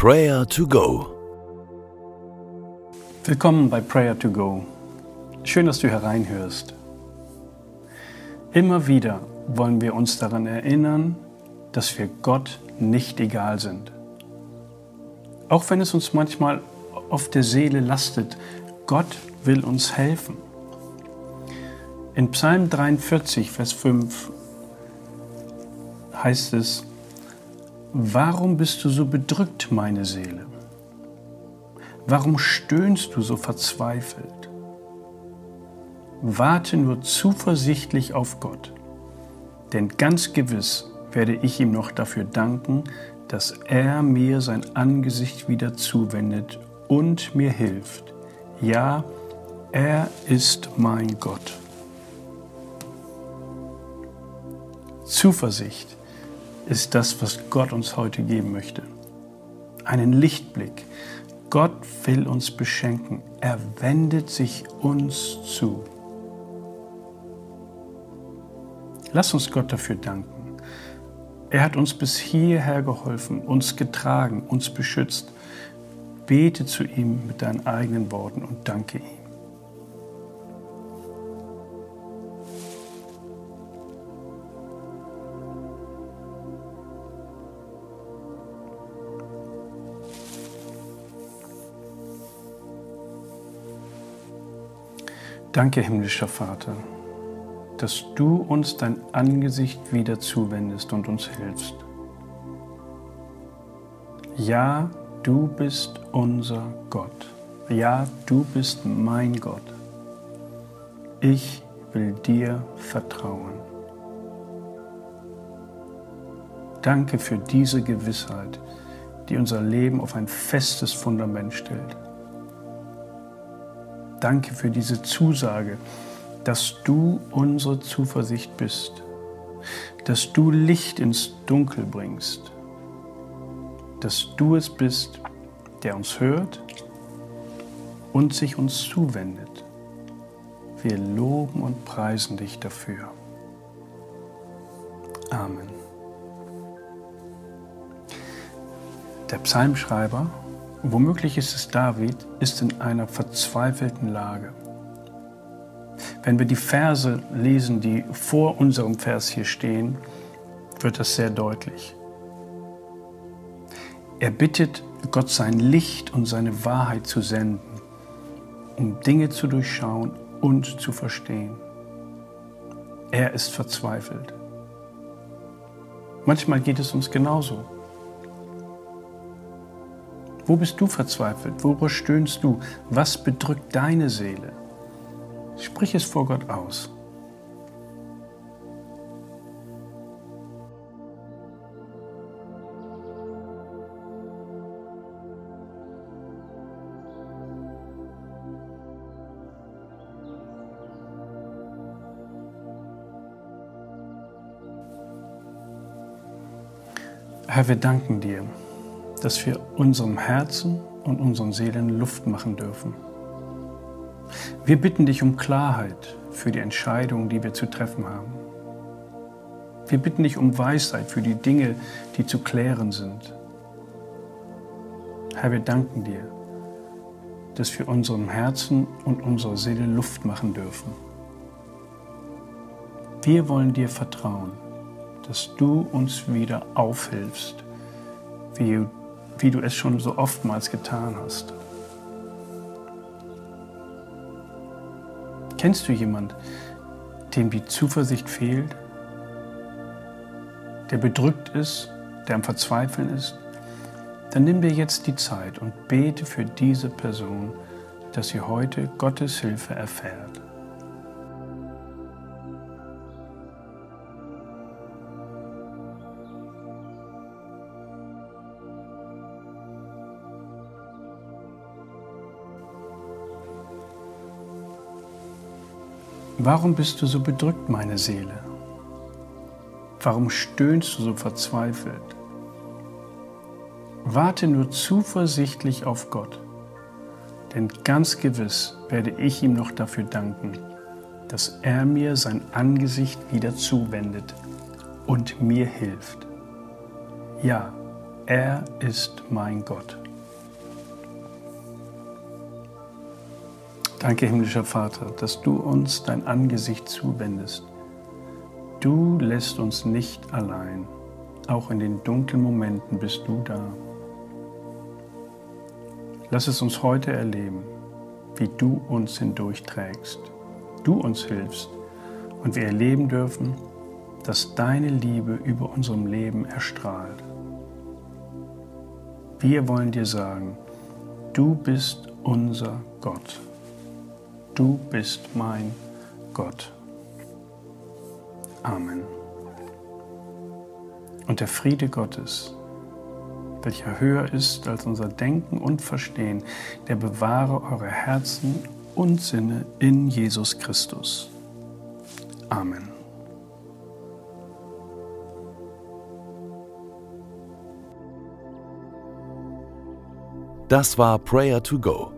Prayer to Go. Willkommen bei Prayer to Go. Schön, dass du hereinhörst. Immer wieder wollen wir uns daran erinnern, dass wir Gott nicht egal sind. Auch wenn es uns manchmal auf der Seele lastet, Gott will uns helfen. In Psalm 43, Vers 5 heißt es, Warum bist du so bedrückt, meine Seele? Warum stöhnst du so verzweifelt? Warte nur zuversichtlich auf Gott, denn ganz gewiss werde ich ihm noch dafür danken, dass er mir sein Angesicht wieder zuwendet und mir hilft. Ja, er ist mein Gott. Zuversicht ist das, was Gott uns heute geben möchte. Einen Lichtblick. Gott will uns beschenken. Er wendet sich uns zu. Lass uns Gott dafür danken. Er hat uns bis hierher geholfen, uns getragen, uns beschützt. Bete zu ihm mit deinen eigenen Worten und danke ihm. Danke, himmlischer Vater, dass du uns dein Angesicht wieder zuwendest und uns hilfst. Ja, du bist unser Gott. Ja, du bist mein Gott. Ich will dir vertrauen. Danke für diese Gewissheit, die unser Leben auf ein festes Fundament stellt. Danke für diese Zusage, dass du unsere Zuversicht bist, dass du Licht ins Dunkel bringst, dass du es bist, der uns hört und sich uns zuwendet. Wir loben und preisen dich dafür. Amen. Der Psalmschreiber womöglich ist es David, ist in einer verzweifelten Lage. Wenn wir die Verse lesen, die vor unserem Vers hier stehen, wird das sehr deutlich. Er bittet Gott sein Licht und seine Wahrheit zu senden, um Dinge zu durchschauen und zu verstehen. Er ist verzweifelt. Manchmal geht es uns genauso. Wo bist du verzweifelt? Worüber stöhnst du? Was bedrückt deine Seele? Sprich es vor Gott aus. Herr, wir danken dir dass wir unserem Herzen und unseren Seelen Luft machen dürfen. Wir bitten dich um Klarheit für die Entscheidungen, die wir zu treffen haben. Wir bitten dich um Weisheit für die Dinge, die zu klären sind. Herr, wir danken dir, dass wir unserem Herzen und unserer Seele Luft machen dürfen. Wir wollen dir vertrauen, dass du uns wieder aufhilfst, wie wie du es schon so oftmals getan hast. Kennst du jemand, dem die Zuversicht fehlt, der bedrückt ist, der am Verzweifeln ist? Dann nimm dir jetzt die Zeit und bete für diese Person, dass sie heute Gottes Hilfe erfährt. Warum bist du so bedrückt, meine Seele? Warum stöhnst du so verzweifelt? Warte nur zuversichtlich auf Gott, denn ganz gewiss werde ich ihm noch dafür danken, dass er mir sein Angesicht wieder zuwendet und mir hilft. Ja, er ist mein Gott. Danke, himmlischer Vater, dass du uns dein Angesicht zuwendest. Du lässt uns nicht allein. Auch in den dunklen Momenten bist du da. Lass es uns heute erleben, wie du uns hindurchträgst, du uns hilfst und wir erleben dürfen, dass deine Liebe über unserem Leben erstrahlt. Wir wollen dir sagen, du bist unser Gott. Du bist mein Gott. Amen. Und der Friede Gottes, welcher höher ist als unser Denken und Verstehen, der bewahre eure Herzen und Sinne in Jesus Christus. Amen. Das war Prayer to Go